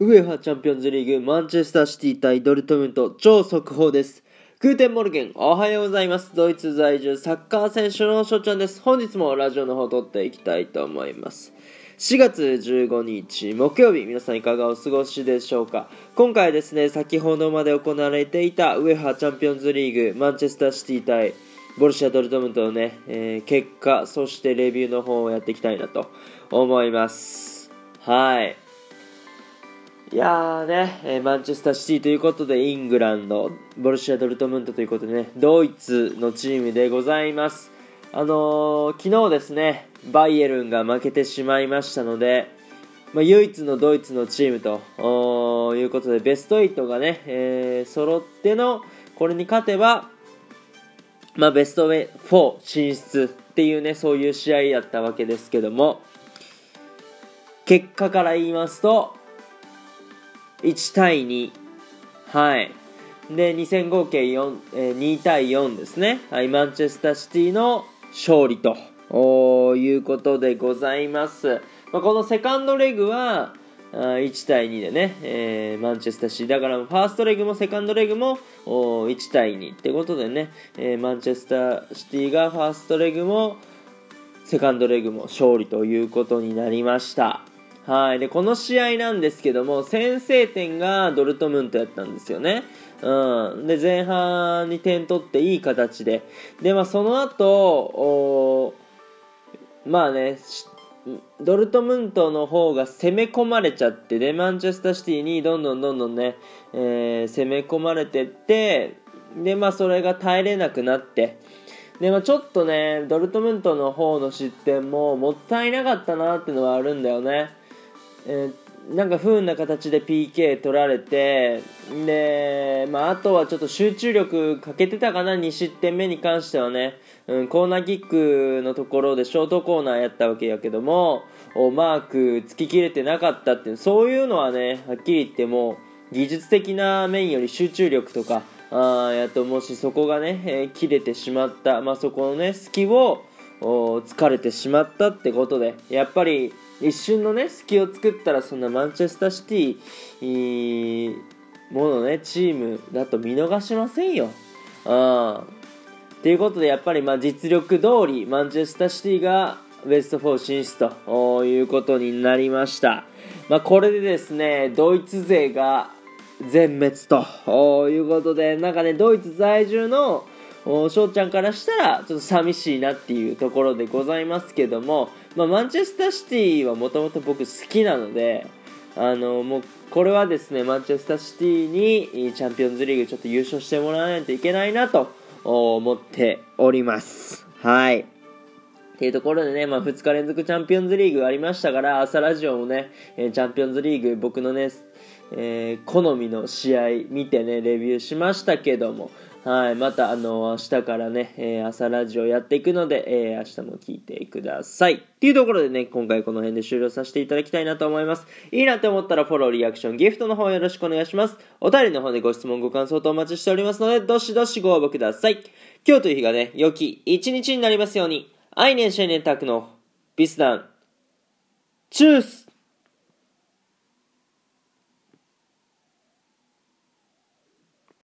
ウェファチャンピオンズリーグマンチェスターシティ対ドルトムント超速報です。 Guten Morgen、おはようございます。ドイツ在住サッカー選手のしょちゃんです。本日もラジオの方撮っていきたいと思います。4月15日木曜日、皆さんいかがお過ごしでしょうか今回ですね、先ほどまで行われていたウェファチャンピオンズリーグマンチェスターシティ対ボルシア・ドルトムントのね、えー結果、そしてレビューの方をやっていきたいなと思います。はい。いやーね、えーマンチェスターシティということで、イングランド、ボルシア・ドルトムントということでね、ドイツのチームでございます。あのー昨日ですね、バイエルンが負けてしまいましたので、まあ、唯一のドイツのチームということで、ベスト8がね、えー揃っての、これに勝てば、まあ、ベスト4進出っていうね、そういう試合やったわけですけども、結果から言いますと、1対2。はい。で、2戦合計4、えー2対4ですね。はい、マンチェスターシティの勝利とおいうことでございます。まあ、このセカンドレグは、あ1対2でね、えーマンチェスターシティ。だから、ファーストレグもセカンドレグもお1対2ってことでね、えーマンチェスターシティがファーストレグもセカンドレグも勝利ということになりました。はい。で、この試合なんですけども、先制点がドルトムントやったんですよね。うん。で、前半に点取っていい形で。で、まあ、その後、まあね、ドルトムントの方が攻め込まれちゃってで、マンチェスターシティにどんどんどんどんね、えー攻め込まれてって、で、まあ、それが耐えれなくなって、で、まあ、ちょっとね、ドルトムントの方の失点ももったいなかったなっていうのはあるんだよね。えーなんか不運な形で PK 取られて、で、まあ、あとはちょっと集中力欠けてたかな、2失点目に関してはね、うん、コーナーキックのところでショートコーナーやったわけやけども、マークつききれてなかったっていう、そういうのはね、はっきり言っても、技術的な面より集中力とか、あやともしそこがね、えー切れてしまった、まあ、そこのね、隙を、お疲れてしまったってことでやっぱり一瞬のね隙を作ったらそんなマンチェスターシティものねチームだと見逃しませんよ。あということでやっぱりまあ実力通りマンチェスターシティがベスト4進出ということになりました。まあ、これでですねドイツ勢が全滅ということでなんかねドイツ在住の翔ちゃんからしたらちょっと寂しいなっていうところでございますけども、まあ、マンチェスターシティはもともと僕好きなのであのもうこれはですねマンチェスターシティにチャンピオンズリーグちょっと優勝してもらわないといけないなと思っております。はい。っていうところでね、まあ、2日連続チャンピオンズリーグありましたから朝ラジオもね、えチャンピオンズリーグ僕のね、えー好みの試合見てねレビューしましたけどもはい、またあの明日からね、えー朝ラジオやっていくので、えー明日も聞いてください。っていうところでね、今回この辺で終了させていただきたいなと思います。いいなって思ったらフォロー、リアクション、ギフトの方よろしくお願いします。お便りの方でご質問、ご感想とお待ちしておりますので、どしどしご応募ください。今日という日がね、良き一日になりますように、アイネンシェネタクのビスダン、チュース